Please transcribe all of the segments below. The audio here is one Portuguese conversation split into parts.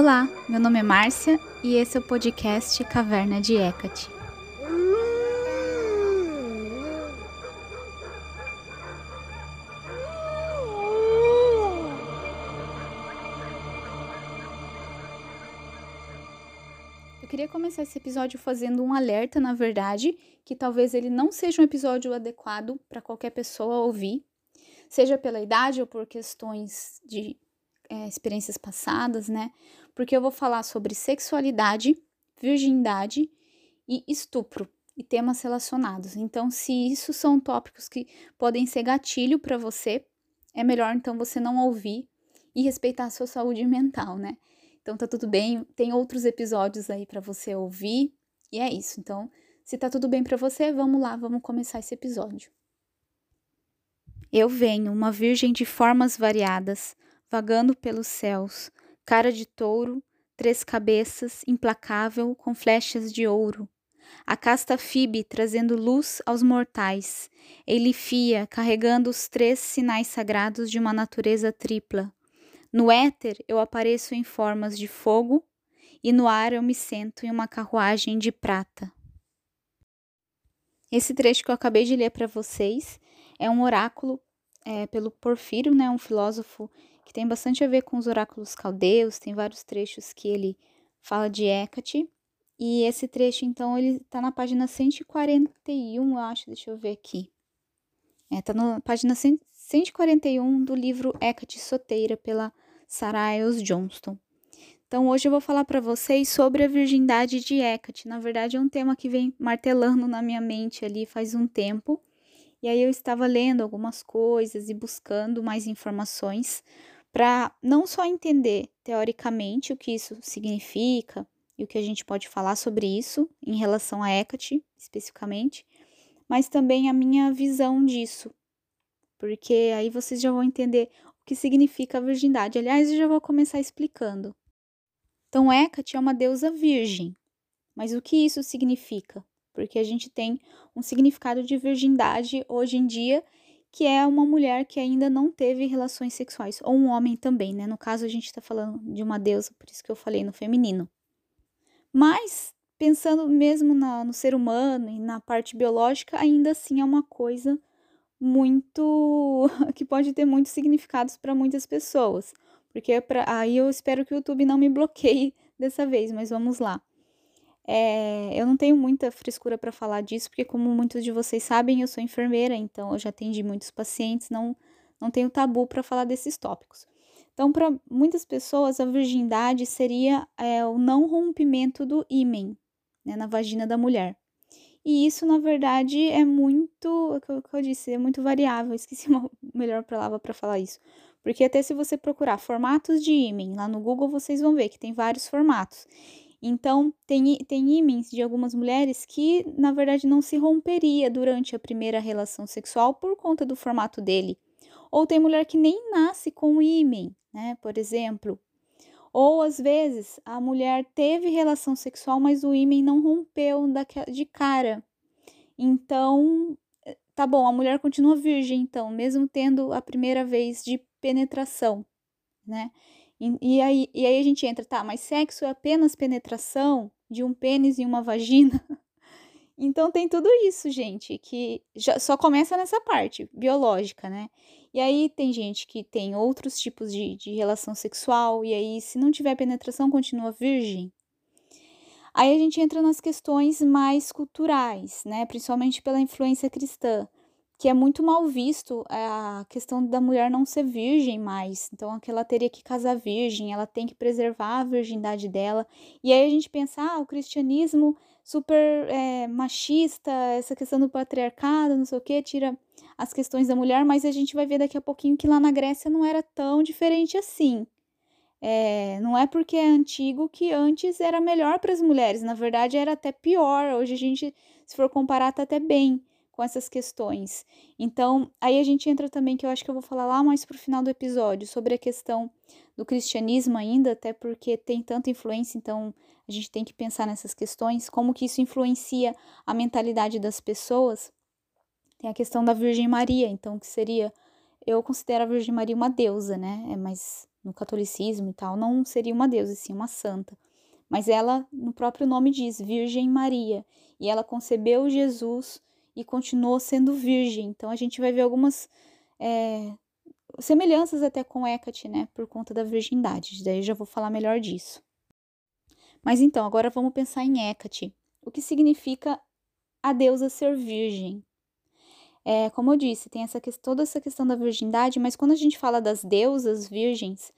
Olá, meu nome é Márcia e esse é o podcast Caverna de Hecate. Eu queria começar esse episódio fazendo um alerta, na verdade, que talvez ele não seja um episódio adequado para qualquer pessoa ouvir, seja pela idade ou por questões de é, experiências passadas, né? Porque eu vou falar sobre sexualidade, virgindade e estupro e temas relacionados. Então, se isso são tópicos que podem ser gatilho para você, é melhor então você não ouvir e respeitar a sua saúde mental, né? Então tá tudo bem, tem outros episódios aí para você ouvir e é isso. Então, se tá tudo bem para você, vamos lá, vamos começar esse episódio. Eu venho, uma virgem de formas variadas, vagando pelos céus, cara de touro, três cabeças, implacável, com flechas de ouro. A casta Fibe trazendo luz aos mortais, Elifia carregando os três sinais sagrados de uma natureza tripla. No éter eu apareço em formas de fogo, e no ar eu me sento em uma carruagem de prata. Esse trecho que eu acabei de ler para vocês é um oráculo é, pelo Porfírio, né, um filósofo que tem bastante a ver com os oráculos caldeus, tem vários trechos que ele fala de Hecate. E esse trecho, então, ele tá na página 141, eu acho, deixa eu ver aqui. É, tá na página 141 do livro Hecate Soteira, pela Sarah Iles Johnston. Então, hoje eu vou falar para vocês sobre a virgindade de Hecate. Na verdade, é um tema que vem martelando na minha mente ali faz um tempo. E aí eu estava lendo algumas coisas e buscando mais informações para não só entender teoricamente o que isso significa e o que a gente pode falar sobre isso em relação a Hecate especificamente, mas também a minha visão disso, porque aí vocês já vão entender o que significa a virgindade. Aliás, eu já vou começar explicando. Então, Hecate é uma deusa virgem, mas o que isso significa? Porque a gente tem um significado de virgindade hoje em dia que é uma mulher que ainda não teve relações sexuais, ou um homem também, né? No caso, a gente está falando de uma deusa, por isso que eu falei no feminino. Mas, pensando mesmo na, no ser humano e na parte biológica, ainda assim é uma coisa muito. que pode ter muitos significados para muitas pessoas. Porque pra, aí eu espero que o YouTube não me bloqueie dessa vez, mas vamos lá. É, eu não tenho muita frescura para falar disso, porque, como muitos de vocês sabem, eu sou enfermeira, então eu já atendi muitos pacientes, não, não tenho tabu para falar desses tópicos. Então, para muitas pessoas, a virgindade seria é, o não rompimento do ímen né, na vagina da mulher. E isso, na verdade, é muito, o que eu disse, é muito variável. Esqueci uma melhor palavra para falar isso. Porque até se você procurar formatos de ímen lá no Google, vocês vão ver que tem vários formatos. Então, tem, tem ímens de algumas mulheres que, na verdade, não se romperia durante a primeira relação sexual por conta do formato dele. Ou tem mulher que nem nasce com ímen, né? Por exemplo. Ou às vezes a mulher teve relação sexual, mas o ímen não rompeu de cara. Então, eh, tá bom, a mulher continua virgem, então, mesmo tendo a primeira vez de penetração, né? E, e, aí, e aí a gente entra, tá, mas sexo é apenas penetração de um pênis em uma vagina? então tem tudo isso, gente, que já só começa nessa parte biológica, né? E aí tem gente que tem outros tipos de, de relação sexual, e aí, se não tiver penetração, continua virgem. Aí a gente entra nas questões mais culturais, né? Principalmente pela influência cristã que é muito mal visto é, a questão da mulher não ser virgem mais. Então, que ela teria que casar virgem, ela tem que preservar a virgindade dela. E aí a gente pensa, ah, o cristianismo super é, machista, essa questão do patriarcado, não sei o que, tira as questões da mulher, mas a gente vai ver daqui a pouquinho que lá na Grécia não era tão diferente assim. É, não é porque é antigo que antes era melhor para as mulheres, na verdade era até pior. Hoje a gente, se for comparar, tá até bem com essas questões. Então, aí a gente entra também, que eu acho que eu vou falar lá mais pro final do episódio, sobre a questão do cristianismo ainda, até porque tem tanta influência, então a gente tem que pensar nessas questões, como que isso influencia a mentalidade das pessoas. Tem a questão da Virgem Maria, então, que seria. Eu considero a Virgem Maria uma deusa, né? É, mas no catolicismo e tal, não seria uma deusa, sim uma santa. Mas ela, no próprio nome diz, Virgem Maria, e ela concebeu Jesus e continuou sendo virgem. Então a gente vai ver algumas é, semelhanças até com Hecate, né, por conta da virgindade. Daí já vou falar melhor disso. Mas então, agora vamos pensar em Hecate. O que significa a deusa ser virgem? É, como eu disse, tem essa, toda essa questão da virgindade, mas quando a gente fala das deusas virgens,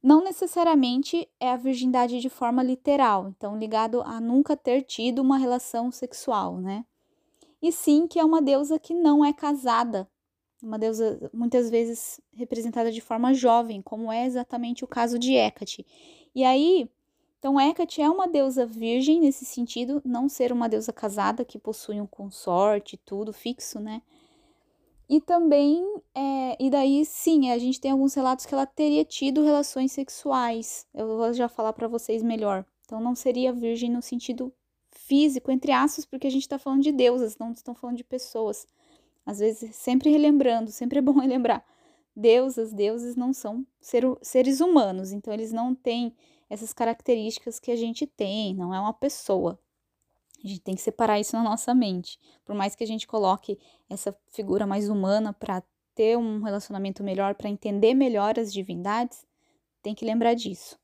não necessariamente é a virgindade de forma literal, então ligado a nunca ter tido uma relação sexual, né? E sim que é uma deusa que não é casada, uma deusa muitas vezes representada de forma jovem, como é exatamente o caso de Hecate. E aí, então Hecate é uma deusa virgem nesse sentido, não ser uma deusa casada que possui um consorte, tudo fixo, né? E também, é, e daí sim, a gente tem alguns relatos que ela teria tido relações sexuais. Eu vou já falar para vocês melhor. Então não seria virgem no sentido físico, entre aspas, porque a gente está falando de deusas, não estão falando de pessoas. Às vezes, sempre relembrando, sempre é bom relembrar. Deusas, deuses não são ser, seres humanos, então eles não têm essas características que a gente tem, não é uma pessoa. A gente tem que separar isso na nossa mente. Por mais que a gente coloque essa figura mais humana para ter um relacionamento melhor, para entender melhor as divindades, tem que lembrar disso.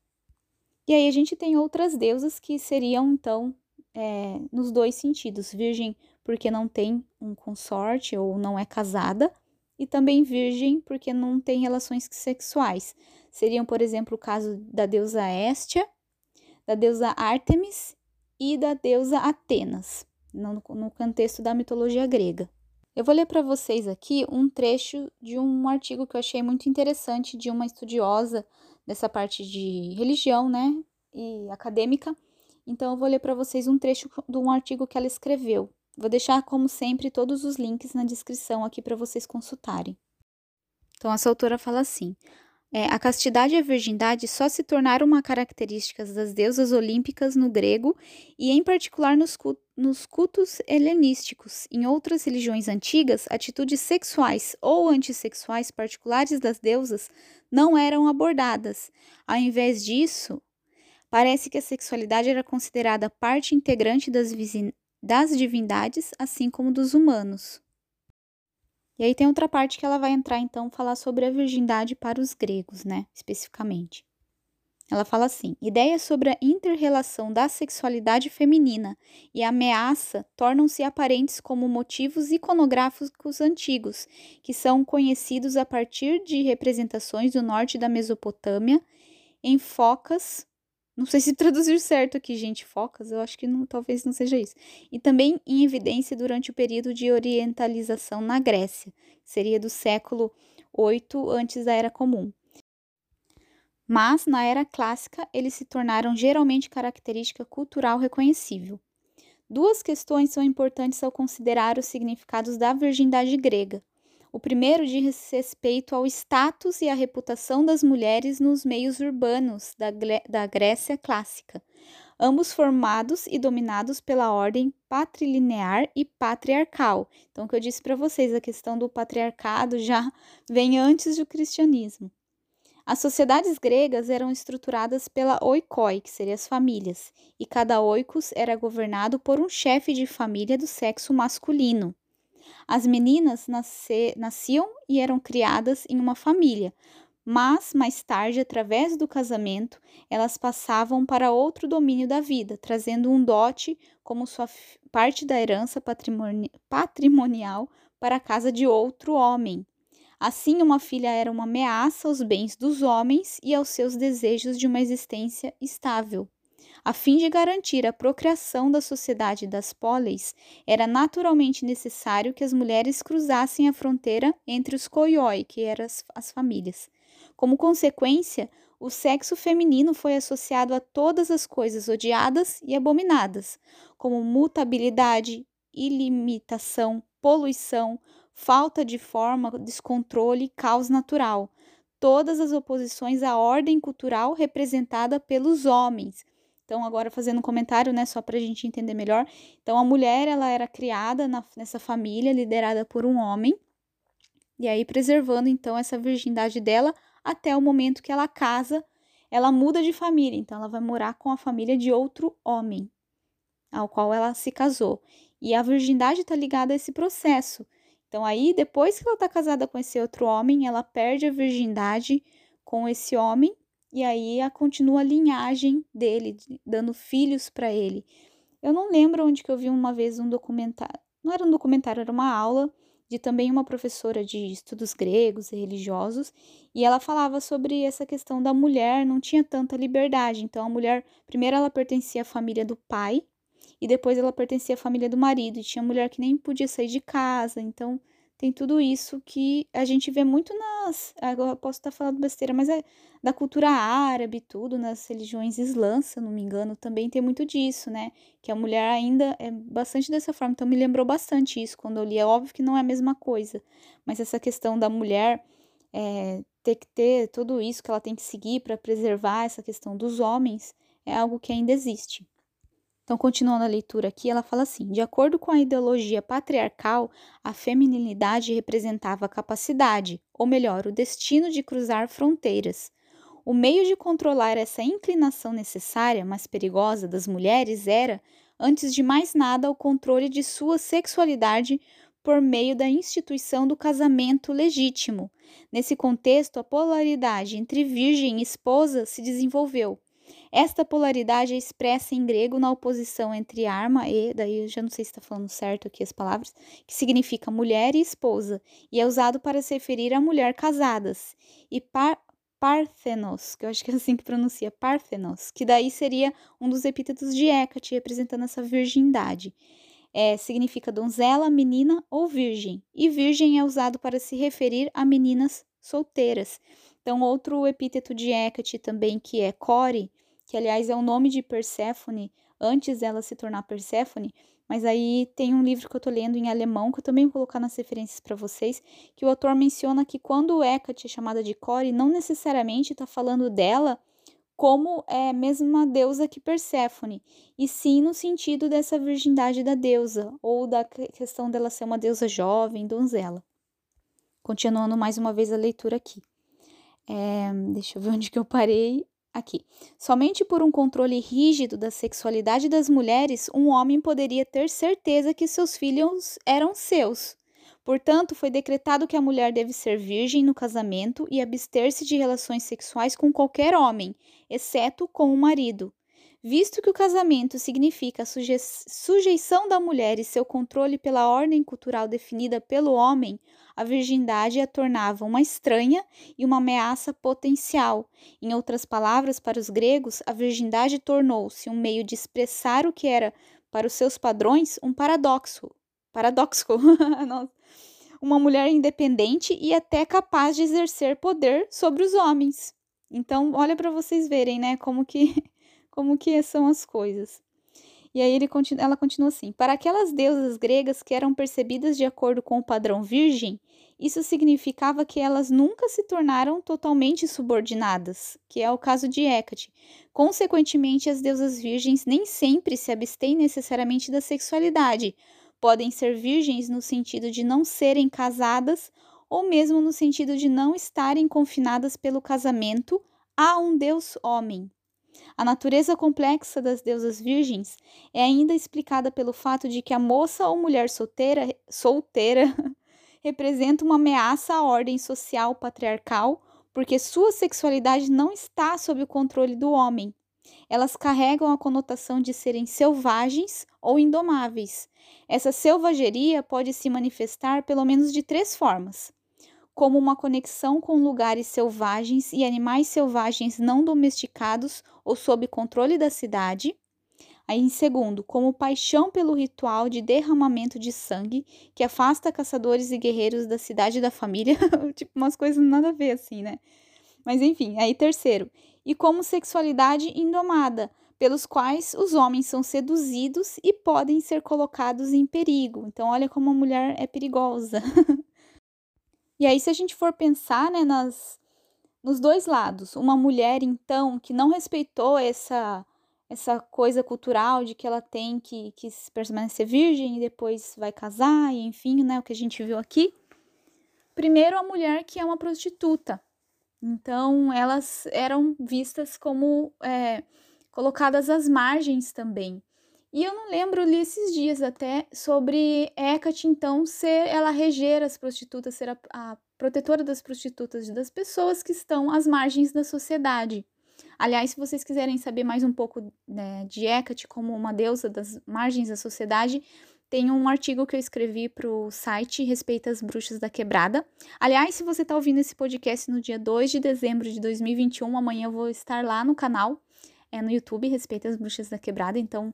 E aí a gente tem outras deusas que seriam, então, é, nos dois sentidos: virgem porque não tem um consorte ou não é casada, e também virgem porque não tem relações sexuais. Seriam, por exemplo, o caso da deusa Hestia, da deusa Ártemis e da deusa Atenas, no, no contexto da mitologia grega. Eu vou ler para vocês aqui um trecho de um artigo que eu achei muito interessante de uma estudiosa dessa parte de religião, né, e acadêmica. Então eu vou ler para vocês um trecho de um artigo que ela escreveu. Vou deixar como sempre todos os links na descrição aqui para vocês consultarem. Então essa autora fala assim: é, a castidade e a virgindade só se tornaram uma característica das deusas olímpicas no grego e, em particular, nos, nos cultos helenísticos. Em outras religiões antigas, atitudes sexuais ou antissexuais particulares das deusas não eram abordadas. Ao invés disso, parece que a sexualidade era considerada parte integrante das, das divindades, assim como dos humanos. E aí tem outra parte que ela vai entrar então falar sobre a virgindade para os gregos, né, especificamente. Ela fala assim: ideias sobre a interrelação da sexualidade feminina e a ameaça tornam-se aparentes como motivos iconográficos antigos, que são conhecidos a partir de representações do norte da Mesopotâmia em focas não sei se traduzir certo aqui, gente, focas, eu acho que não, talvez não seja isso. E também em evidência durante o período de orientalização na Grécia, seria do século 8 antes da Era Comum. Mas, na Era Clássica, eles se tornaram geralmente característica cultural reconhecível. Duas questões são importantes ao considerar os significados da virgindade grega. O primeiro diz respeito ao status e à reputação das mulheres nos meios urbanos da, da Grécia clássica, ambos formados e dominados pela ordem patrilinear e patriarcal. Então, o que eu disse para vocês, a questão do patriarcado já vem antes do cristianismo. As sociedades gregas eram estruturadas pela oikoi, que seriam as famílias, e cada oikos era governado por um chefe de família do sexo masculino. As meninas nasce, nasciam e eram criadas em uma família, mas mais tarde, através do casamento, elas passavam para outro domínio da vida, trazendo um dote como sua parte da herança patrimoni patrimonial para a casa de outro homem. Assim, uma filha era uma ameaça aos bens dos homens e aos seus desejos de uma existência estável. A fim de garantir a procriação da sociedade das póleis, era naturalmente necessário que as mulheres cruzassem a fronteira entre os koioi, que eram as, as famílias. Como consequência, o sexo feminino foi associado a todas as coisas odiadas e abominadas, como mutabilidade, ilimitação, poluição, falta de forma, descontrole caos natural. Todas as oposições à ordem cultural representada pelos homens, então, agora fazendo um comentário, né, só para a gente entender melhor. Então, a mulher, ela era criada na, nessa família liderada por um homem, e aí preservando, então, essa virgindade dela até o momento que ela casa, ela muda de família, então ela vai morar com a família de outro homem, ao qual ela se casou. E a virgindade está ligada a esse processo. Então, aí, depois que ela está casada com esse outro homem, ela perde a virgindade com esse homem, e aí a continua a linhagem dele, dando filhos para ele. Eu não lembro onde que eu vi uma vez um documentário, não era um documentário, era uma aula de também uma professora de estudos gregos e religiosos, e ela falava sobre essa questão da mulher não tinha tanta liberdade. Então a mulher, primeiro ela pertencia à família do pai, e depois ela pertencia à família do marido, e tinha mulher que nem podia sair de casa. Então tem tudo isso que a gente vê muito nas. Agora posso estar falando besteira, mas é da cultura árabe, tudo, nas religiões islãs, se não me engano, também tem muito disso, né? Que a mulher ainda é bastante dessa forma. Então me lembrou bastante isso quando eu li. É óbvio que não é a mesma coisa, mas essa questão da mulher é, ter que ter tudo isso que ela tem que seguir para preservar essa questão dos homens é algo que ainda existe. Então, continuando a leitura aqui, ela fala assim: de acordo com a ideologia patriarcal, a feminilidade representava a capacidade, ou melhor, o destino de cruzar fronteiras. O meio de controlar essa inclinação necessária, mas perigosa, das mulheres era, antes de mais nada, o controle de sua sexualidade por meio da instituição do casamento legítimo. Nesse contexto, a polaridade entre virgem e esposa se desenvolveu. Esta polaridade é expressa em grego na oposição entre arma e, daí eu já não sei se está falando certo aqui as palavras, que significa mulher e esposa, e é usado para se referir a mulher casadas, e par, Parthenos, que eu acho que é assim que pronuncia, Parthenos, que daí seria um dos epítetos de Hecate, representando essa virgindade. É, significa donzela, menina ou virgem, e virgem é usado para se referir a meninas solteiras. Então, outro epíteto de Hecate também, que é Core, que aliás é o nome de Perséfone, antes dela se tornar Perséfone, mas aí tem um livro que eu tô lendo em alemão, que eu também vou colocar nas referências para vocês, que o autor menciona que quando Hecate é chamada de Core, não necessariamente está falando dela como é a mesma deusa que Perséfone, e sim no sentido dessa virgindade da deusa, ou da questão dela ser uma deusa jovem, donzela. Continuando mais uma vez a leitura aqui. É, deixa eu ver onde que eu parei. Aqui. Somente por um controle rígido da sexualidade das mulheres, um homem poderia ter certeza que seus filhos eram seus. Portanto, foi decretado que a mulher deve ser virgem no casamento e abster-se de relações sexuais com qualquer homem, exceto com o marido. Visto que o casamento significa a suje sujeição da mulher e seu controle pela ordem cultural definida pelo homem, a virgindade a tornava uma estranha e uma ameaça potencial. Em outras palavras, para os gregos, a virgindade tornou-se um meio de expressar o que era, para os seus padrões, um paradoxo. Paradoxo. uma mulher independente e até capaz de exercer poder sobre os homens. Então, olha para vocês verem, né, como que como que são as coisas. E aí continua, ela continua assim: Para aquelas deusas gregas que eram percebidas de acordo com o padrão virgem, isso significava que elas nunca se tornaram totalmente subordinadas, que é o caso de Hecate. Consequentemente, as deusas virgens nem sempre se abstêm necessariamente da sexualidade. Podem ser virgens no sentido de não serem casadas ou mesmo no sentido de não estarem confinadas pelo casamento a um deus homem. A natureza complexa das deusas virgens é ainda explicada pelo fato de que a moça ou mulher solteira, solteira representa uma ameaça à ordem social patriarcal, porque sua sexualidade não está sob o controle do homem. Elas carregam a conotação de serem selvagens ou indomáveis. Essa selvageria pode se manifestar pelo menos de três formas: como uma conexão com lugares selvagens e animais selvagens não domesticados ou sob controle da cidade. Aí, em segundo, como paixão pelo ritual de derramamento de sangue que afasta caçadores e guerreiros da cidade e da família, tipo umas coisas nada a ver assim, né? Mas enfim, aí terceiro, e como sexualidade indomada, pelos quais os homens são seduzidos e podem ser colocados em perigo. Então, olha como a mulher é perigosa. E aí, se a gente for pensar né, nas, nos dois lados, uma mulher, então, que não respeitou essa, essa coisa cultural de que ela tem que, que permanecer virgem e depois vai casar, e enfim, né, o que a gente viu aqui. Primeiro, a mulher que é uma prostituta. Então, elas eram vistas como é, colocadas às margens também. E eu não lembro, li esses dias até, sobre Hecate, então, ser ela reger as prostitutas, ser a, a protetora das prostitutas e das pessoas que estão às margens da sociedade. Aliás, se vocês quiserem saber mais um pouco né, de Hecate como uma deusa das margens da sociedade, tem um artigo que eu escrevi para o site Respeita as Bruxas da Quebrada. Aliás, se você está ouvindo esse podcast no dia 2 de dezembro de 2021, amanhã eu vou estar lá no canal, é no YouTube, Respeita as Bruxas da Quebrada. Então,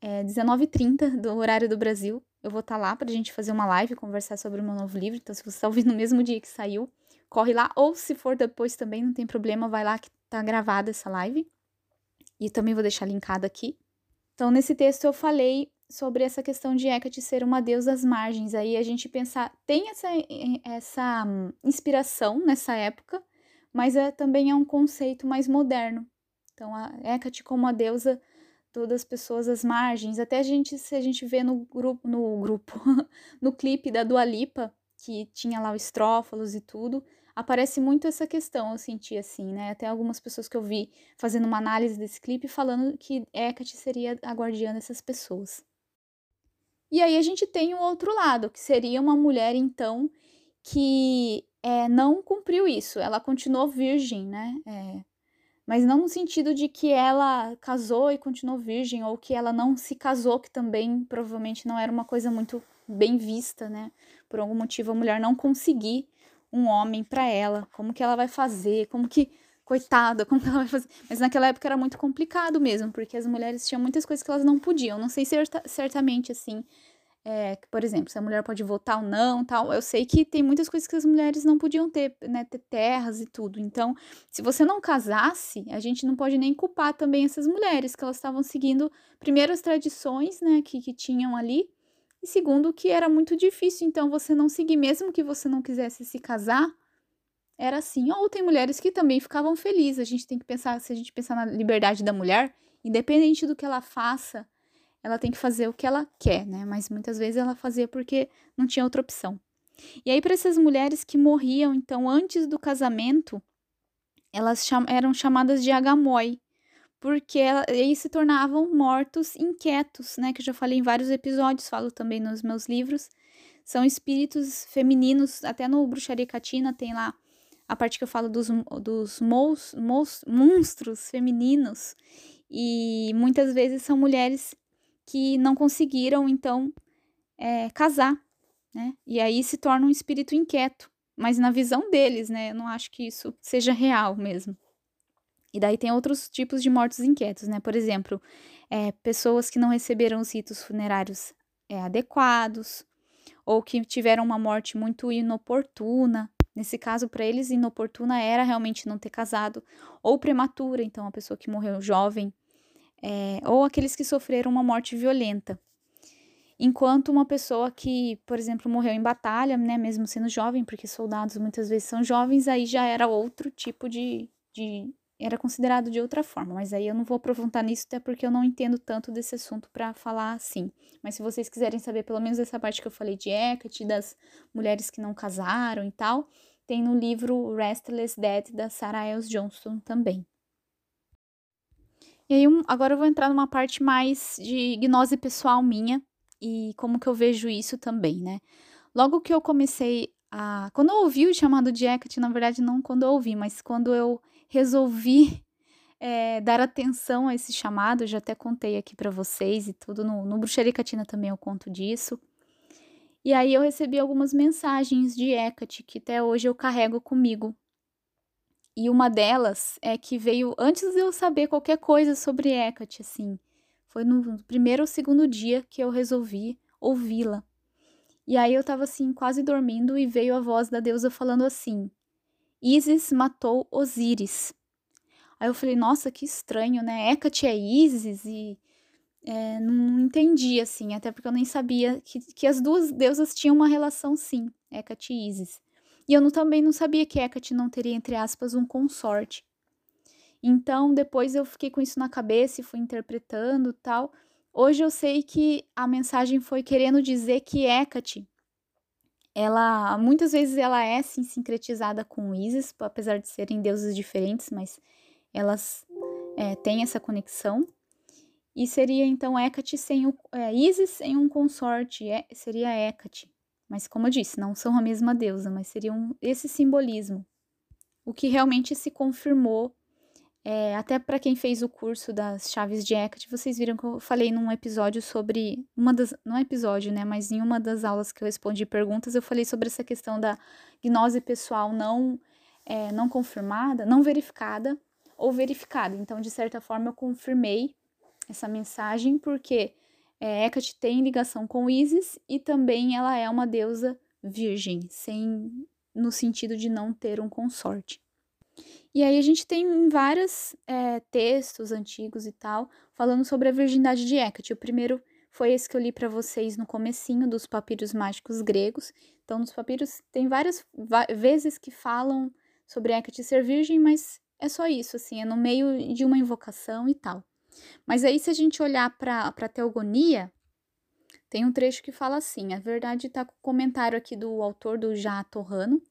é 19h30 do horário do Brasil. Eu vou estar tá lá para a gente fazer uma live, conversar sobre o meu novo livro. Então, se você está ouvindo no mesmo dia que saiu, corre lá. Ou se for depois também, não tem problema, vai lá que tá gravada essa live. E também vou deixar linkado aqui. Então, nesse texto eu falei sobre essa questão de Hecate ser uma deusa às margens. Aí a gente pensar, tem essa, essa inspiração nessa época, mas é, também é um conceito mais moderno. Então, a Hecate como a deusa todas as pessoas às margens. Até a gente, se a gente vê no grupo, no grupo, no clipe da Dua Lipa, que tinha lá o estrófalos e tudo, aparece muito essa questão, eu senti assim, né? Até algumas pessoas que eu vi fazendo uma análise desse clipe falando que Hecate seria a guardiã dessas pessoas. E aí a gente tem o outro lado, que seria uma mulher, então, que é, não cumpriu isso. Ela continuou virgem, né? É, mas não no sentido de que ela casou e continuou virgem, ou que ela não se casou, que também provavelmente não era uma coisa muito bem vista, né? Por algum motivo a mulher não conseguir um homem para ela. Como que ela vai fazer? Como que coitada, como ela vai fazer? Mas naquela época era muito complicado mesmo, porque as mulheres tinham muitas coisas que elas não podiam. Não sei se certamente assim, é, por exemplo, se a mulher pode votar ou não, tal. Eu sei que tem muitas coisas que as mulheres não podiam ter, né, ter terras e tudo. Então, se você não casasse, a gente não pode nem culpar também essas mulheres que elas estavam seguindo primeiro as tradições, né, que, que tinham ali. E segundo, que era muito difícil, então você não seguir, mesmo que você não quisesse se casar, era assim. Ou tem mulheres que também ficavam felizes. A gente tem que pensar, se a gente pensar na liberdade da mulher, independente do que ela faça, ela tem que fazer o que ela quer, né? Mas muitas vezes ela fazia porque não tinha outra opção. E aí, para essas mulheres que morriam, então, antes do casamento, elas cham eram chamadas de agamoi, porque aí se tornavam mortos inquietos, né? Que eu já falei em vários episódios, falo também nos meus livros. São espíritos femininos, até no Bruxaria Catina tem lá a parte que eu falo dos, dos mons, mons, monstros femininos. E muitas vezes são mulheres que não conseguiram, então, é, casar, né? E aí se torna um espírito inquieto. Mas na visão deles, né? Eu não acho que isso seja real mesmo. E daí tem outros tipos de mortos inquietos, né? Por exemplo, é, pessoas que não receberam os ritos funerários é, adequados, ou que tiveram uma morte muito inoportuna, Nesse caso, para eles, inoportuna era realmente não ter casado, ou prematura, então a pessoa que morreu jovem, é, ou aqueles que sofreram uma morte violenta. Enquanto uma pessoa que, por exemplo, morreu em batalha, né, mesmo sendo jovem, porque soldados muitas vezes são jovens, aí já era outro tipo de, de era considerado de outra forma, mas aí eu não vou aprofundar nisso, até porque eu não entendo tanto desse assunto para falar assim. Mas se vocês quiserem saber pelo menos essa parte que eu falei de Hecate, das mulheres que não casaram e tal, tem no livro Restless Dead da Sarah Els Johnston também. E aí, agora eu vou entrar numa parte mais de gnose pessoal minha e como que eu vejo isso também, né? Logo que eu comecei a. Quando eu ouvi o chamado de Hecate, na verdade, não quando eu ouvi, mas quando eu resolvi é, dar atenção a esse chamado, já até contei aqui para vocês e tudo, no, no Bruxaria Catina também eu conto disso. E aí eu recebi algumas mensagens de Hecate que até hoje eu carrego comigo. E uma delas é que veio antes de eu saber qualquer coisa sobre Hecate, assim. Foi no primeiro ou segundo dia que eu resolvi ouvi-la. E aí eu tava assim, quase dormindo, e veio a voz da deusa falando assim: Isis matou Osíris. Aí eu falei, nossa, que estranho, né? Hecate é Isis e é, não entendi, assim, até porque eu nem sabia que, que as duas deusas tinham uma relação, sim, Hecate e Isis. E eu não, também não sabia que Hecate não teria, entre aspas, um consorte. Então, depois eu fiquei com isso na cabeça e fui interpretando tal. Hoje eu sei que a mensagem foi querendo dizer que Hecate ela muitas vezes ela é sim sincretizada com Isis, apesar de serem deuses diferentes, mas elas é, têm essa conexão. E seria então Hecate sem o é, Isis sem um consorte, é, seria Hecate. Mas como eu disse, não são a mesma deusa, mas seria um, esse simbolismo. O que realmente se confirmou é, até para quem fez o curso das chaves de Hecate, vocês viram que eu falei num episódio sobre uma das, não é episódio, né, mas em uma das aulas que eu respondi perguntas, eu falei sobre essa questão da gnose pessoal não é, não confirmada, não verificada ou verificada. Então, de certa forma, eu confirmei essa mensagem porque é, Hecate tem ligação com Isis e também ela é uma deusa virgem, sem no sentido de não ter um consorte. E aí a gente tem vários é, textos antigos e tal, falando sobre a virgindade de Hecate. O primeiro foi esse que eu li para vocês no comecinho dos papiros mágicos gregos. Então, nos papiros tem várias vezes que falam sobre Hecate ser virgem, mas é só isso, assim, é no meio de uma invocação e tal. Mas aí, se a gente olhar para a teogonia, tem um trecho que fala assim: a verdade está com o comentário aqui do autor do Já Torrano,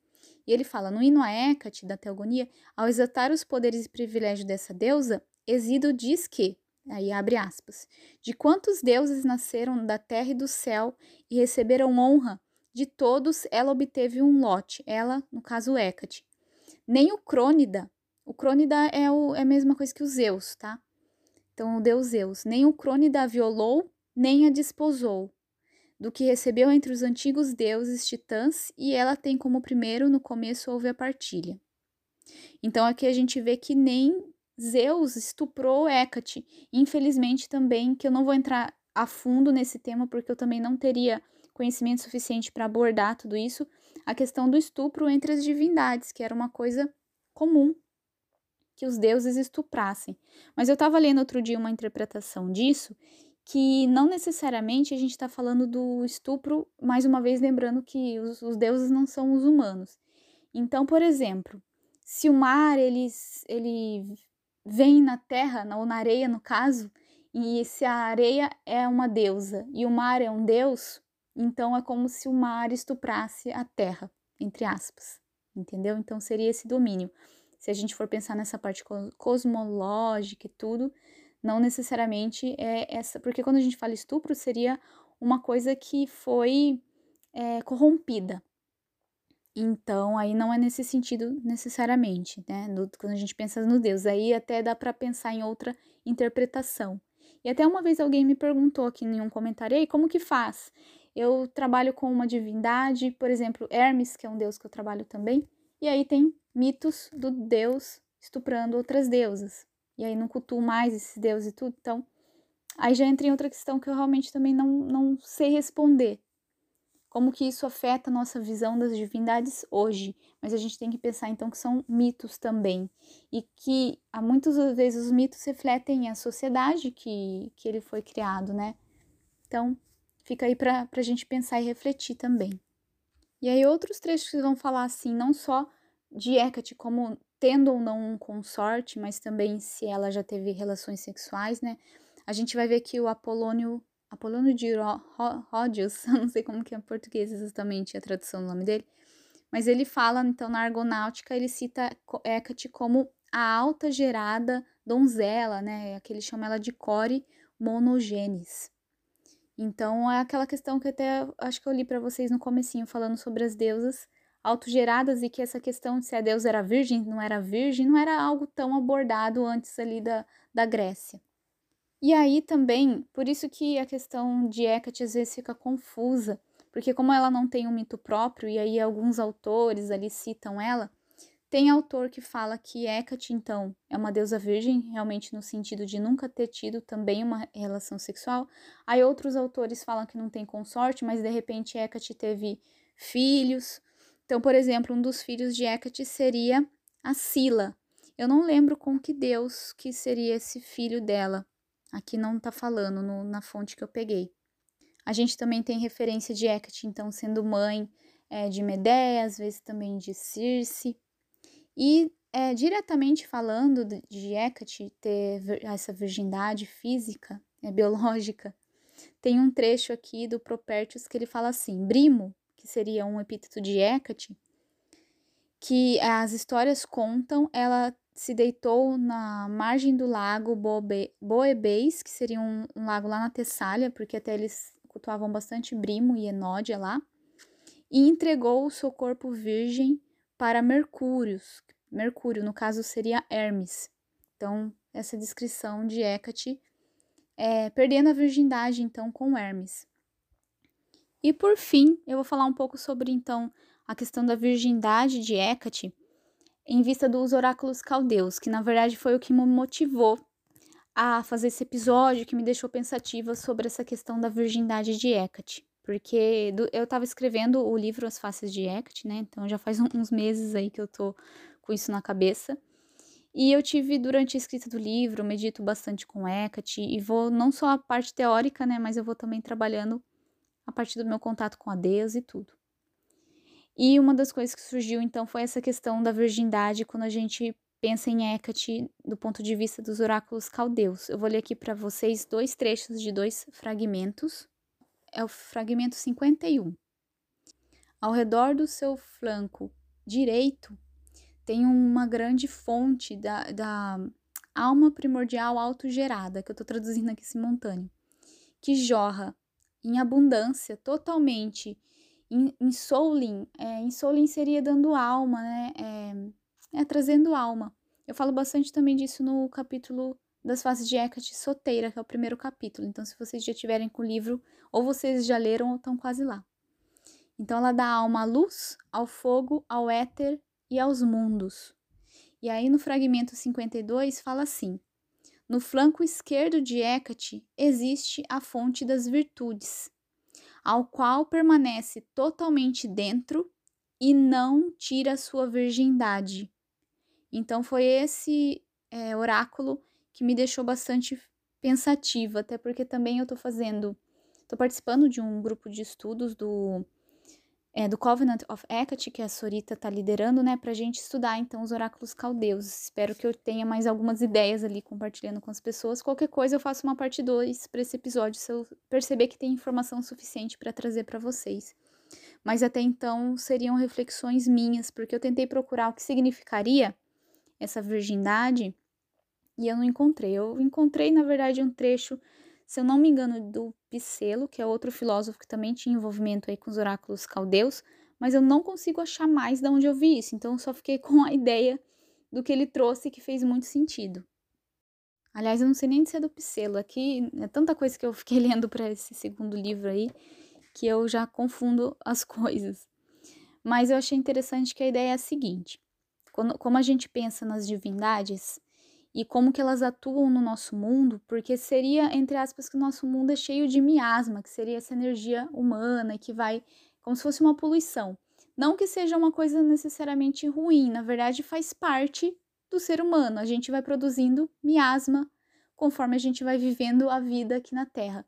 e ele fala: no hino a Hecate da Teogonia, ao exaltar os poderes e privilégios dessa deusa, Exídio diz que, aí abre aspas, de quantos deuses nasceram da terra e do céu e receberam honra, de todos ela obteve um lote, ela, no caso Hecate. Nem o Crônida, o Crônida é, o, é a mesma coisa que o Zeus, tá? Então, o deus Zeus, nem o Crônida a violou, nem a desposou, do que recebeu entre os antigos deuses titãs, e ela tem como primeiro no começo houve a partilha. Então aqui a gente vê que nem Zeus estuprou Hecate. Infelizmente também, que eu não vou entrar a fundo nesse tema porque eu também não teria conhecimento suficiente para abordar tudo isso, a questão do estupro entre as divindades, que era uma coisa comum que os deuses estuprassem. Mas eu estava lendo outro dia uma interpretação disso que não necessariamente a gente está falando do estupro, mais uma vez lembrando que os, os, deuses não são os humanos. Então, por exemplo, se o mar ele, ele vem na terra, ou na areia no caso, e se a areia é uma deusa e o mar é um deus, então é como se o mar estuprasse a terra, entre aspas, entendeu? Então seria esse domínio. Se a gente for pensar nessa parte cosmológica e tudo, não necessariamente é essa, porque quando a gente fala estupro, seria uma coisa que foi é, corrompida. Então, aí não é nesse sentido necessariamente, né? No, quando a gente pensa no Deus, aí até dá para pensar em outra interpretação. E até uma vez alguém me perguntou aqui em um comentário, aí como que faz? Eu trabalho com uma divindade, por exemplo, Hermes, que é um deus que eu trabalho também, e aí tem mitos do deus estuprando outras deusas e aí não cultuo mais esses deuses e tudo. Então, aí já entra em outra questão que eu realmente também não, não sei responder. Como que isso afeta a nossa visão das divindades hoje? Mas a gente tem que pensar então que são mitos também. E que há muitas vezes os mitos refletem a sociedade que, que ele foi criado, né? Então, fica aí para a gente pensar e refletir também. E aí outros trechos que vão falar assim, não só de Hecate como tendo ou não um consorte, mas também se ela já teve relações sexuais, né? A gente vai ver que o Apolônio, Apolônio de Rodius, não sei como que é em português exatamente a tradução do nome dele, mas ele fala, então, na Argonáutica, ele cita Hecate como a alta gerada donzela, né? Que ele chama ela de core monogenes. Então, é aquela questão que até acho que eu li para vocês no comecinho, falando sobre as deusas, autogeradas e que essa questão de se a deusa era virgem, não era virgem, não era algo tão abordado antes ali da, da Grécia. E aí também, por isso que a questão de Hecate às vezes fica confusa, porque como ela não tem um mito próprio, e aí alguns autores ali citam ela, tem autor que fala que Hecate, então, é uma deusa virgem, realmente no sentido de nunca ter tido também uma relação sexual. Aí outros autores falam que não tem consorte, mas de repente Hecate teve filhos, então, por exemplo, um dos filhos de Hecate seria a Sila. Eu não lembro com que deus que seria esse filho dela. Aqui não está falando no, na fonte que eu peguei. A gente também tem referência de Hecate, então, sendo mãe é, de Medea, às vezes também de Circe. E é, diretamente falando de Hecate ter essa virgindade física, é, biológica, tem um trecho aqui do Propertius que ele fala assim: Brimo, que seria um epíteto de Hecate, que as histórias contam, ela se deitou na margem do lago Boebe, Boebês, que seria um, um, lago lá na Tessália, porque até eles cultuavam bastante Brimo e Enódia lá, e entregou o seu corpo virgem para Mercúrio. Mercúrio, no caso, seria Hermes. Então, essa descrição de Hecate, é, perdendo a virgindade, então, com Hermes. E por fim, eu vou falar um pouco sobre, então, a questão da virgindade de Hecate, em vista dos oráculos caldeus, que na verdade foi o que me motivou a fazer esse episódio, que me deixou pensativa sobre essa questão da virgindade de Hecate. Porque do, eu estava escrevendo o livro As Faces de Hecate, né? Então já faz uns meses aí que eu tô com isso na cabeça. E eu tive, durante a escrita do livro, medito bastante com Hecate e vou não só a parte teórica, né? Mas eu vou também trabalhando a partir do meu contato com a Deus e tudo. E uma das coisas que surgiu então foi essa questão da virgindade quando a gente pensa em Hecate do ponto de vista dos oráculos caldeus. Eu vou ler aqui para vocês dois trechos de dois fragmentos. É o fragmento 51. Ao redor do seu flanco direito tem uma grande fonte da, da alma primordial autogerada, que eu estou traduzindo aqui simultâneo, que jorra em abundância totalmente em, em Soulin, é, em seria dando alma, né? É, é, trazendo alma. Eu falo bastante também disso no capítulo das fases de Hecate Soteira, que é o primeiro capítulo. Então, se vocês já tiverem com o livro, ou vocês já leram ou estão quase lá. Então, ela dá alma à luz, ao fogo, ao éter e aos mundos. E aí, no fragmento 52, fala assim: No flanco esquerdo de Hecate existe a fonte das virtudes, ao qual permanece totalmente dentro e não tira sua virgindade. Então foi esse é, oráculo que me deixou bastante pensativa, até porque também eu estou fazendo, estou participando de um grupo de estudos do é, do Covenant of Hecate, que a Sorita está liderando, né, para a gente estudar então os oráculos caldeus. Espero que eu tenha mais algumas ideias ali compartilhando com as pessoas. Qualquer coisa eu faço uma parte 2 para esse episódio, se eu perceber que tem informação suficiente para trazer para vocês. Mas até então seriam reflexões minhas, porque eu tentei procurar o que significaria essa virgindade e eu não encontrei. Eu encontrei, na verdade, um trecho se eu não me engano, do Picelo, que é outro filósofo que também tinha envolvimento aí com os oráculos caldeus, mas eu não consigo achar mais de onde eu vi isso, então eu só fiquei com a ideia do que ele trouxe que fez muito sentido. Aliás, eu não sei nem se é do Picelo, aqui é tanta coisa que eu fiquei lendo para esse segundo livro aí que eu já confundo as coisas. Mas eu achei interessante que a ideia é a seguinte: quando, como a gente pensa nas divindades, e como que elas atuam no nosso mundo, porque seria, entre aspas, que o nosso mundo é cheio de miasma, que seria essa energia humana que vai como se fosse uma poluição. Não que seja uma coisa necessariamente ruim, na verdade faz parte do ser humano. A gente vai produzindo miasma conforme a gente vai vivendo a vida aqui na Terra.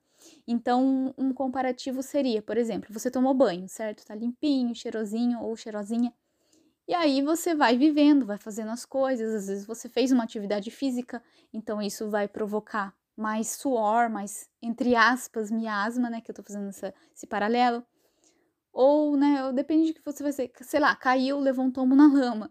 Então, um comparativo seria, por exemplo, você tomou banho, certo? Tá limpinho, cheirosinho ou cheirosinha. E aí você vai vivendo, vai fazendo as coisas. Às vezes você fez uma atividade física, então isso vai provocar mais suor, mais, entre aspas, miasma, né? Que eu tô fazendo essa, esse paralelo. Ou, né, depende de que você vai ser, sei lá, caiu, levou um tombo na lama.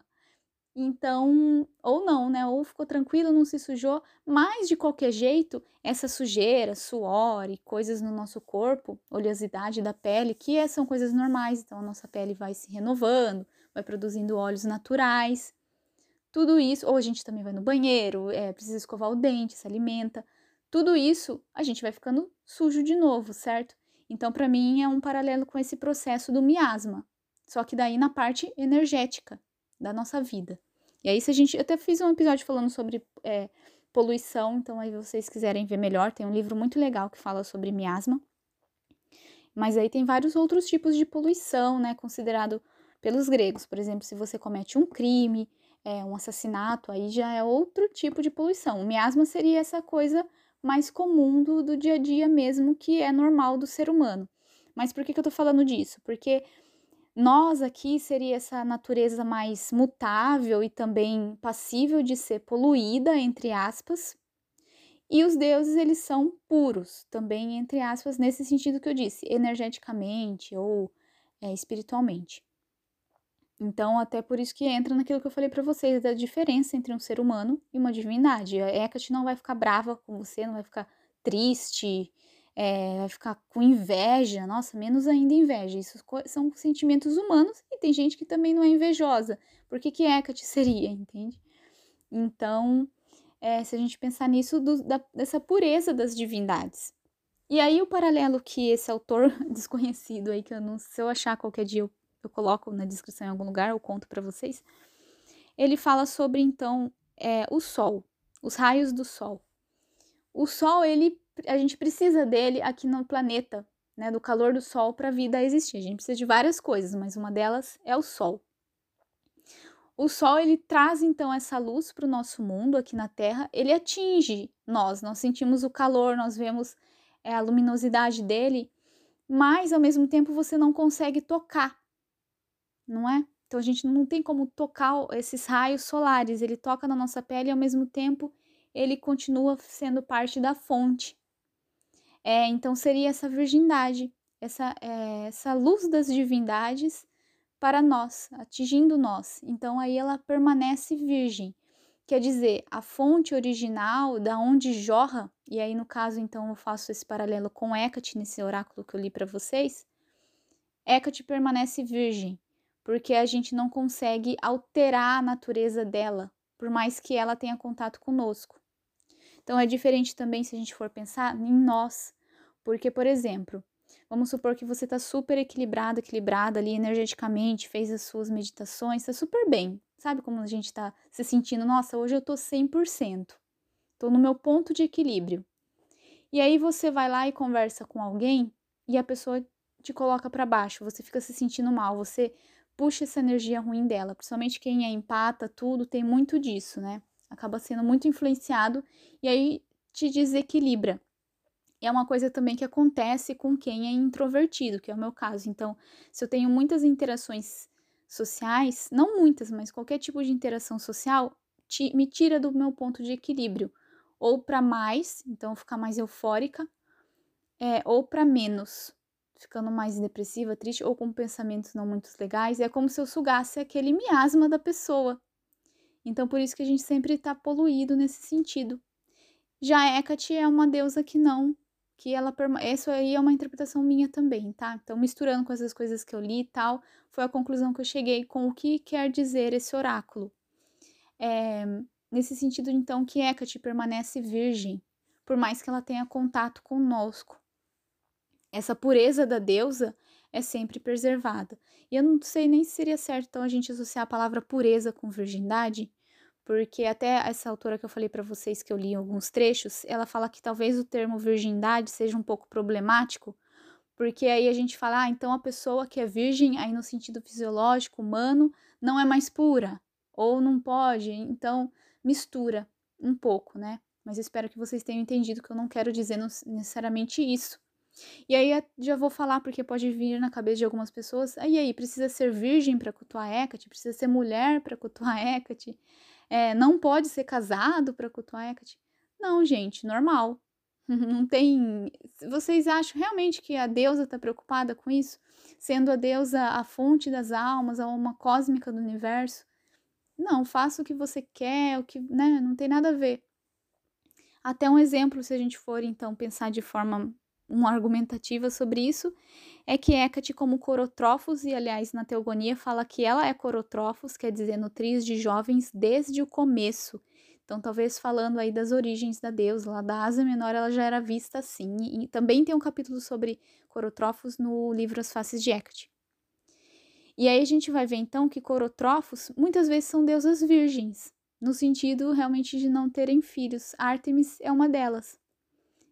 Então, ou não, né? Ou ficou tranquilo, não se sujou, mas de qualquer jeito, essa sujeira, suor e coisas no nosso corpo, oleosidade da pele, que são coisas normais, então a nossa pele vai se renovando, vai produzindo óleos naturais. Tudo isso, ou a gente também vai no banheiro, é, precisa escovar o dente, se alimenta. Tudo isso a gente vai ficando sujo de novo, certo? Então, para mim, é um paralelo com esse processo do miasma, só que daí na parte energética da nossa vida. E aí, se a gente. Eu até fiz um episódio falando sobre é, poluição, então aí vocês quiserem ver melhor, tem um livro muito legal que fala sobre miasma. Mas aí tem vários outros tipos de poluição, né? Considerado pelos gregos. Por exemplo, se você comete um crime, é, um assassinato, aí já é outro tipo de poluição. O miasma seria essa coisa mais comum do, do dia a dia mesmo, que é normal do ser humano. Mas por que, que eu tô falando disso? Porque nós aqui seria essa natureza mais mutável e também passível de ser poluída, entre aspas. E os deuses, eles são puros, também, entre aspas, nesse sentido que eu disse, energeticamente ou é, espiritualmente. Então, até por isso que entra naquilo que eu falei para vocês, da diferença entre um ser humano e uma divindade. A Hecate não vai ficar brava com você, não vai ficar triste, é, vai ficar com inveja, nossa, menos ainda inveja. Isso são sentimentos humanos e tem gente que também não é invejosa. Por que, que Hecate seria, entende? Então, é, se a gente pensar nisso, do, da, dessa pureza das divindades. E aí, o paralelo que esse autor desconhecido aí, que eu não se eu achar qualquer dia, eu, eu coloco na descrição em algum lugar, eu conto para vocês. Ele fala sobre, então, é, o Sol, os raios do Sol. O Sol, ele, a gente precisa dele aqui no planeta, né, do calor do Sol para a vida existir. A gente precisa de várias coisas, mas uma delas é o Sol. O Sol ele traz então essa luz para o nosso mundo aqui na Terra. Ele atinge nós, nós sentimos o calor, nós vemos é, a luminosidade dele, mas ao mesmo tempo você não consegue tocar, não é? Então a gente não tem como tocar esses raios solares. Ele toca na nossa pele e ao mesmo tempo ele continua sendo parte da fonte. É, então seria essa virgindade, essa, é, essa luz das divindades para nós, atingindo nós. Então aí ela permanece virgem. Quer dizer, a fonte original da onde jorra, e aí no caso então eu faço esse paralelo com Hecate nesse oráculo que eu li para vocês, Hecate permanece virgem, porque a gente não consegue alterar a natureza dela, por mais que ela tenha contato conosco. Então é diferente também se a gente for pensar em nós, porque por exemplo, Vamos supor que você está super equilibrado, equilibrada ali energeticamente, fez as suas meditações, está super bem. Sabe como a gente está se sentindo? Nossa, hoje eu estou 100%. Estou no meu ponto de equilíbrio. E aí você vai lá e conversa com alguém e a pessoa te coloca para baixo, você fica se sentindo mal, você puxa essa energia ruim dela. Principalmente quem é empata, tudo tem muito disso, né? Acaba sendo muito influenciado e aí te desequilibra. E é uma coisa também que acontece com quem é introvertido, que é o meu caso. Então, se eu tenho muitas interações sociais, não muitas, mas qualquer tipo de interação social, te, me tira do meu ponto de equilíbrio. Ou para mais, então ficar mais eufórica, é, ou para menos, ficando mais depressiva, triste, ou com pensamentos não muito legais. É como se eu sugasse aquele miasma da pessoa. Então, por isso que a gente sempre está poluído nesse sentido. Já Hecate é uma deusa que não que ela isso aí é uma interpretação minha também, tá? Então, misturando com essas coisas que eu li e tal, foi a conclusão que eu cheguei com o que quer dizer esse oráculo. É, nesse sentido, então, que Hecate permanece virgem, por mais que ela tenha contato conosco. Essa pureza da deusa é sempre preservada. E eu não sei nem se seria certo então a gente associar a palavra pureza com virgindade, porque até essa autora que eu falei para vocês que eu li alguns trechos, ela fala que talvez o termo virgindade seja um pouco problemático, porque aí a gente fala, ah, então a pessoa que é virgem, aí no sentido fisiológico, humano, não é mais pura, ou não pode, então mistura um pouco, né? Mas espero que vocês tenham entendido que eu não quero dizer necessariamente isso. E aí já vou falar porque pode vir na cabeça de algumas pessoas, aí aí, precisa ser virgem para cultuar Hecate, precisa ser mulher para cultuar Hecate é, não pode ser casado para cultuar Hecate. Não, gente, normal. Não tem. Vocês acham realmente que a deusa está preocupada com isso? Sendo a deusa a fonte das almas, a alma cósmica do universo? Não, faça o que você quer, o que, né? Não tem nada a ver. Até um exemplo, se a gente for então pensar de forma uma argumentativa sobre isso, é que Hecate, como Corotrófos, e aliás na Teogonia fala que ela é Corotrófos, quer dizer, nutriz de jovens desde o começo. Então, talvez falando aí das origens da deusa, lá da Ásia Menor, ela já era vista assim. E também tem um capítulo sobre Corotrófos no livro As Faces de Hecate. E aí a gente vai ver então que Corotrófos muitas vezes são deusas virgens, no sentido realmente de não terem filhos. Artemis é uma delas.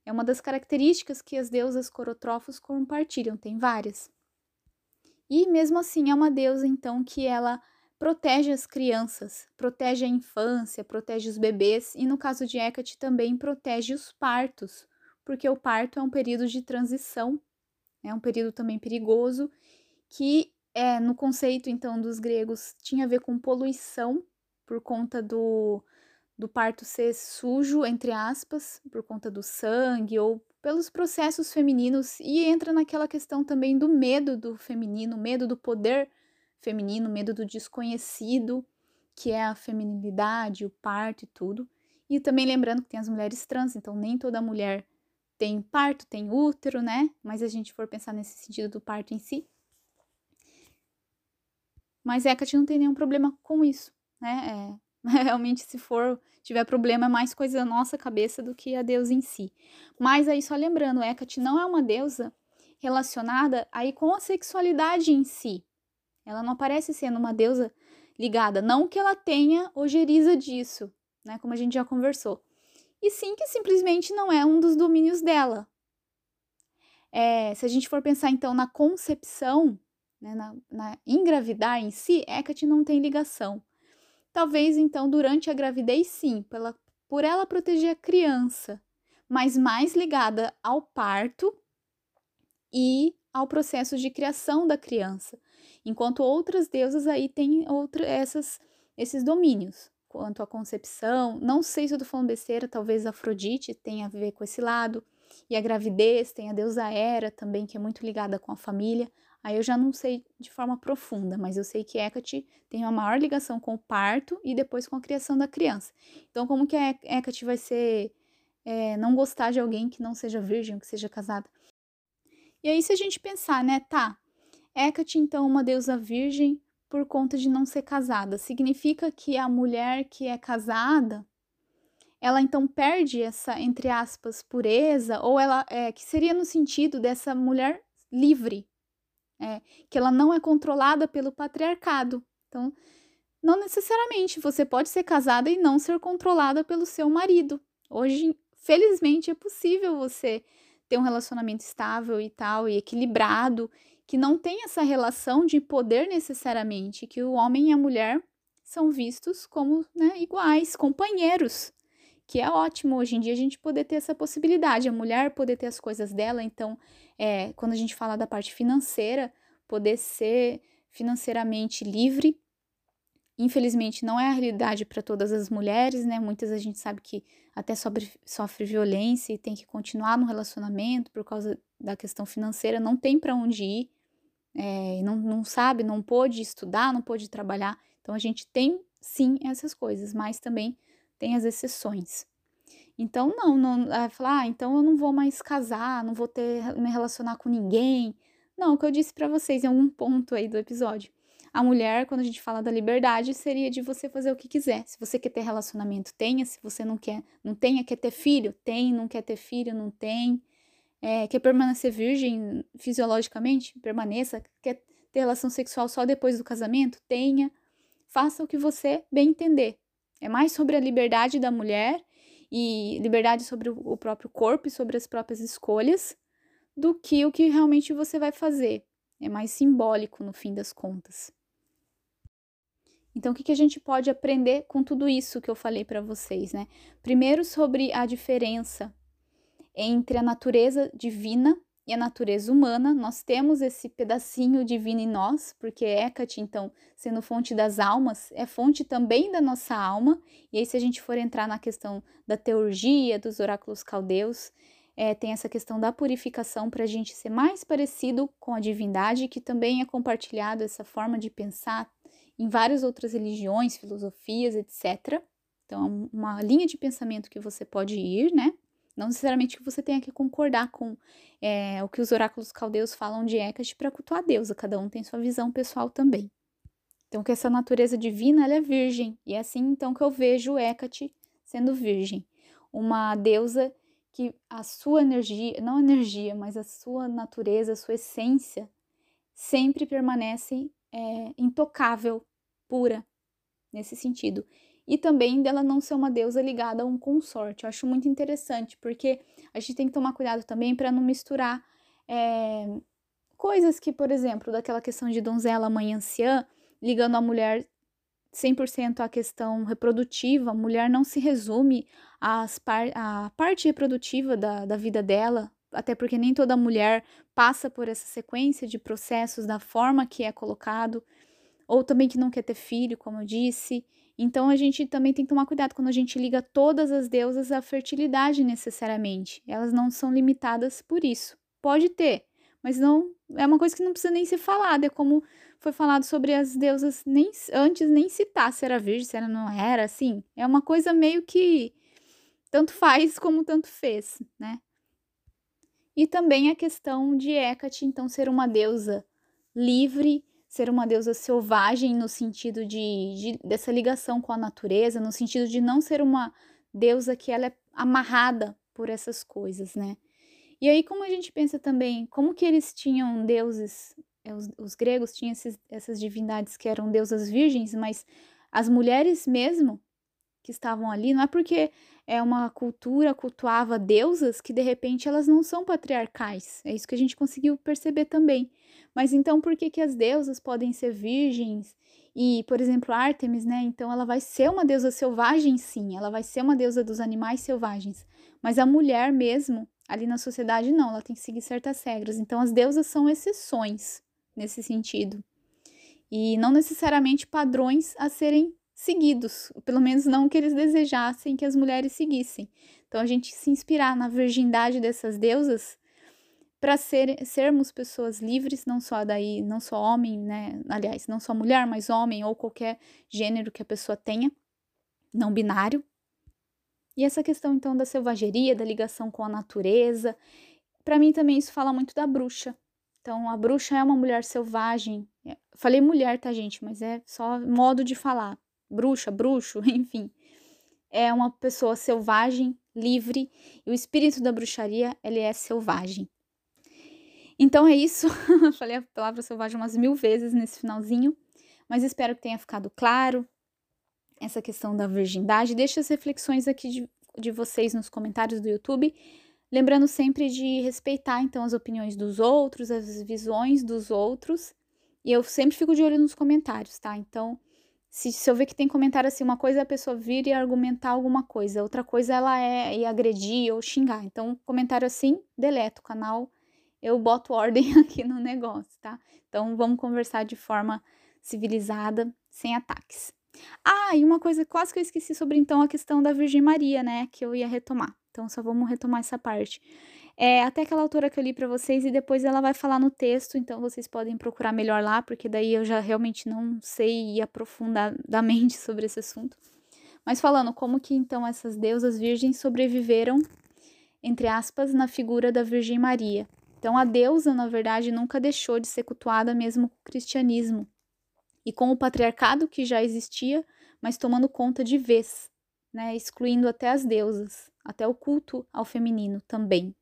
É uma das características que as deusas corotrófos compartilham, tem várias. E mesmo assim é uma deusa então que ela protege as crianças, protege a infância, protege os bebês e no caso de Hecate também protege os partos, porque o parto é um período de transição, é um período também perigoso que é, no conceito então dos gregos tinha a ver com poluição por conta do do parto ser sujo, entre aspas, por conta do sangue ou pelos processos femininos e entra naquela questão também do medo do feminino, medo do poder feminino, medo do desconhecido, que é a feminilidade, o parto e tudo. E também lembrando que tem as mulheres trans, então nem toda mulher tem parto, tem útero, né? Mas a gente for pensar nesse sentido do parto em si. Mas Hecate não tem nenhum problema com isso, né? É, realmente, se for tiver problema, é mais coisa da nossa cabeça do que a deusa em si. Mas aí, só lembrando, Hecate não é uma deusa relacionada aí com a sexualidade em si. Ela não aparece sendo uma deusa ligada, não que ela tenha ojeriza disso, né? Como a gente já conversou. E sim que simplesmente não é um dos domínios dela. É, se a gente for pensar então na concepção, né, na, na engravidar em si, Hecate não tem ligação. Talvez então durante a gravidez sim, pela, por ela proteger a criança, mas mais ligada ao parto e ao processo de criação da criança, enquanto outras deusas aí têm outra, essas, esses domínios quanto à concepção. Não sei se eu tô falando besteira, talvez Afrodite tenha a ver com esse lado. E a gravidez, tem a deusa Hera também, que é muito ligada com a família. Aí eu já não sei de forma profunda, mas eu sei que Hecate tem uma maior ligação com o parto e depois com a criação da criança. Então, como que a Hecate vai ser é, não gostar de alguém que não seja virgem, que seja casada? E aí, se a gente pensar, né, tá, Hecate, então, uma deusa virgem, por conta de não ser casada. Significa que a mulher que é casada, ela então perde essa, entre aspas, pureza, ou ela, é, que seria no sentido dessa mulher livre, é, que ela não é controlada pelo patriarcado. Então, não necessariamente você pode ser casada e não ser controlada pelo seu marido. Hoje, felizmente, é possível você ter um relacionamento estável e tal, e equilibrado, que não tem essa relação de poder necessariamente, que o homem e a mulher são vistos como né, iguais, companheiros, que é ótimo hoje em dia a gente poder ter essa possibilidade, a mulher poder ter as coisas dela, então, é, quando a gente fala da parte financeira, poder ser financeiramente livre. Infelizmente, não é a realidade para todas as mulheres, né? Muitas a gente sabe que até sofre, sofre violência e tem que continuar no relacionamento por causa da questão financeira, não tem para onde ir é, não, não sabe, não pôde estudar, não pôde trabalhar. Então a gente tem sim essas coisas, mas também tem as exceções. Então, não, não é, falar, ah, então eu não vou mais casar, não vou ter me relacionar com ninguém. Não, o que eu disse para vocês em algum ponto aí do episódio. A mulher, quando a gente fala da liberdade, seria de você fazer o que quiser. Se você quer ter relacionamento, tenha. Se você não quer, não tenha, quer ter filho, tem. Não quer ter filho, não tem é, quer permanecer virgem fisiologicamente, permaneça, quer ter relação sexual só depois do casamento, tenha. Faça o que você bem entender. É mais sobre a liberdade da mulher e liberdade sobre o próprio corpo e sobre as próprias escolhas do que o que realmente você vai fazer. É mais simbólico no fim das contas. Então, o que, que a gente pode aprender com tudo isso que eu falei para vocês, né? Primeiro, sobre a diferença entre a natureza divina e a natureza humana. Nós temos esse pedacinho divino em nós, porque Hecate, então, sendo fonte das almas, é fonte também da nossa alma. E aí, se a gente for entrar na questão da teurgia, dos oráculos caldeus, é, tem essa questão da purificação para a gente ser mais parecido com a divindade, que também é compartilhado essa forma de pensar em várias outras religiões, filosofias, etc. Então, é uma linha de pensamento que você pode ir, né? Não necessariamente que você tenha que concordar com é, o que os oráculos caldeus falam de Hecate para cultuar a deusa, cada um tem sua visão pessoal também. Então, que essa natureza divina ela é virgem, e é assim então que eu vejo Hecate sendo virgem. Uma deusa que a sua energia, não energia, mas a sua natureza, a sua essência, sempre permanece é, intocável, pura, nesse sentido e também dela não ser uma deusa ligada a um consorte. Eu acho muito interessante, porque a gente tem que tomar cuidado também para não misturar é, coisas que, por exemplo, daquela questão de donzela, mãe anciã, ligando a mulher 100% à questão reprodutiva. A mulher não se resume às par à parte reprodutiva da, da vida dela, até porque nem toda mulher passa por essa sequência de processos da forma que é colocado, ou também que não quer ter filho, como eu disse. Então a gente também tem que tomar cuidado quando a gente liga todas as deusas à fertilidade necessariamente. Elas não são limitadas por isso. Pode ter, mas não é uma coisa que não precisa nem ser falada. É como foi falado sobre as deusas nem antes nem citar se era virgem, se ela não era, assim. É uma coisa meio que tanto faz como tanto fez, né? E também a questão de Hecate, então, ser uma deusa livre, ser uma deusa selvagem no sentido de, de, dessa ligação com a natureza, no sentido de não ser uma deusa que ela é amarrada por essas coisas, né? E aí, como a gente pensa também, como que eles tinham deuses, é, os, os gregos tinham esses, essas divindades que eram deusas virgens, mas as mulheres mesmo que estavam ali, não é porque é uma cultura cultuava deusas que de repente elas não são patriarcais. É isso que a gente conseguiu perceber também. Mas então por que que as deusas podem ser virgens? E, por exemplo, Artemis, né? Então ela vai ser uma deusa selvagem, sim, ela vai ser uma deusa dos animais selvagens. Mas a mulher mesmo, ali na sociedade, não, ela tem que seguir certas regras. Então as deusas são exceções nesse sentido. E não necessariamente padrões a serem seguidos, pelo menos não que eles desejassem que as mulheres seguissem. Então a gente se inspirar na virgindade dessas deusas para ser, sermos pessoas livres, não só daí, não só homem, né? Aliás, não só mulher, mas homem ou qualquer gênero que a pessoa tenha, não binário. E essa questão então da selvageria, da ligação com a natureza, para mim também isso fala muito da bruxa. Então a bruxa é uma mulher selvagem. Falei mulher, tá gente, mas é só modo de falar bruxa, bruxo, enfim. É uma pessoa selvagem, livre, e o espírito da bruxaria, ele é selvagem. Então é isso. Falei a palavra selvagem umas mil vezes nesse finalzinho, mas espero que tenha ficado claro essa questão da virgindade. Deixe as reflexões aqui de, de vocês nos comentários do YouTube. Lembrando sempre de respeitar então as opiniões dos outros, as visões dos outros. E eu sempre fico de olho nos comentários, tá? Então, se, se eu ver que tem comentário assim, uma coisa é a pessoa vir e argumentar alguma coisa, outra coisa ela é ir agredir ou xingar. Então, comentário assim, deleto o canal, eu boto ordem aqui no negócio, tá? Então, vamos conversar de forma civilizada, sem ataques. Ah, e uma coisa quase que eu esqueci sobre então a questão da Virgem Maria, né, que eu ia retomar. Então, só vamos retomar essa parte. É até aquela autora que eu li para vocês e depois ela vai falar no texto, então vocês podem procurar melhor lá, porque daí eu já realmente não sei aprofundadamente sobre esse assunto. Mas falando como que então essas deusas virgens sobreviveram, entre aspas, na figura da Virgem Maria. Então a deusa, na verdade, nunca deixou de ser cultuada mesmo com o cristianismo e com o patriarcado que já existia, mas tomando conta de vez, né, excluindo até as deusas, até o culto ao feminino também.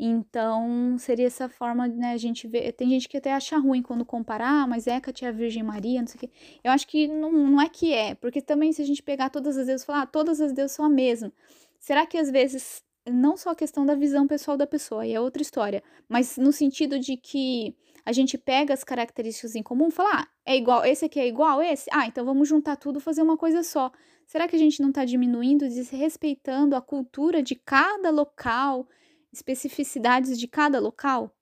Então, seria essa forma, né, a gente vê, tem gente que até acha ruim quando comparar, ah, mas Hecate é a Virgem Maria, não sei o quê. Eu acho que não, não é que é, porque também se a gente pegar todas as deuses e falar, ah, todas as deuses são a mesma. Será que às vezes, não só a questão da visão pessoal da pessoa, e é outra história, mas no sentido de que a gente pega as características em comum, fala, ah, é igual, esse aqui é igual esse? Ah, então vamos juntar tudo, fazer uma coisa só. Será que a gente não está diminuindo, desrespeitando a cultura de cada local, especificidades de cada local,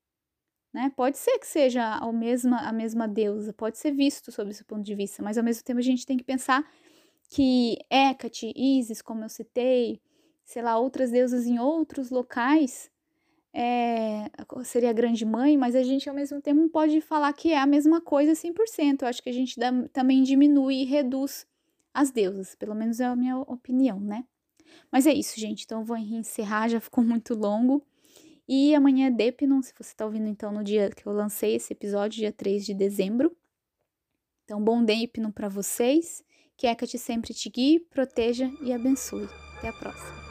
né? Pode ser que seja a mesma, a mesma deusa, pode ser visto sob esse ponto de vista, mas ao mesmo tempo a gente tem que pensar que Hecate, Isis, como eu citei, sei lá, outras deusas em outros locais, é, seria a grande mãe, mas a gente ao mesmo tempo não pode falar que é a mesma coisa 100%. Eu acho que a gente dá, também diminui e reduz as deusas, pelo menos é a minha opinião, né? Mas é isso, gente. Então eu vou encerrar, já ficou muito longo. E amanhã é Depinon, se você está ouvindo então no dia que eu lancei esse episódio, dia 3 de dezembro. Então, bom Depinon para vocês. Que Hecate sempre te guie, proteja e abençoe. Até a próxima.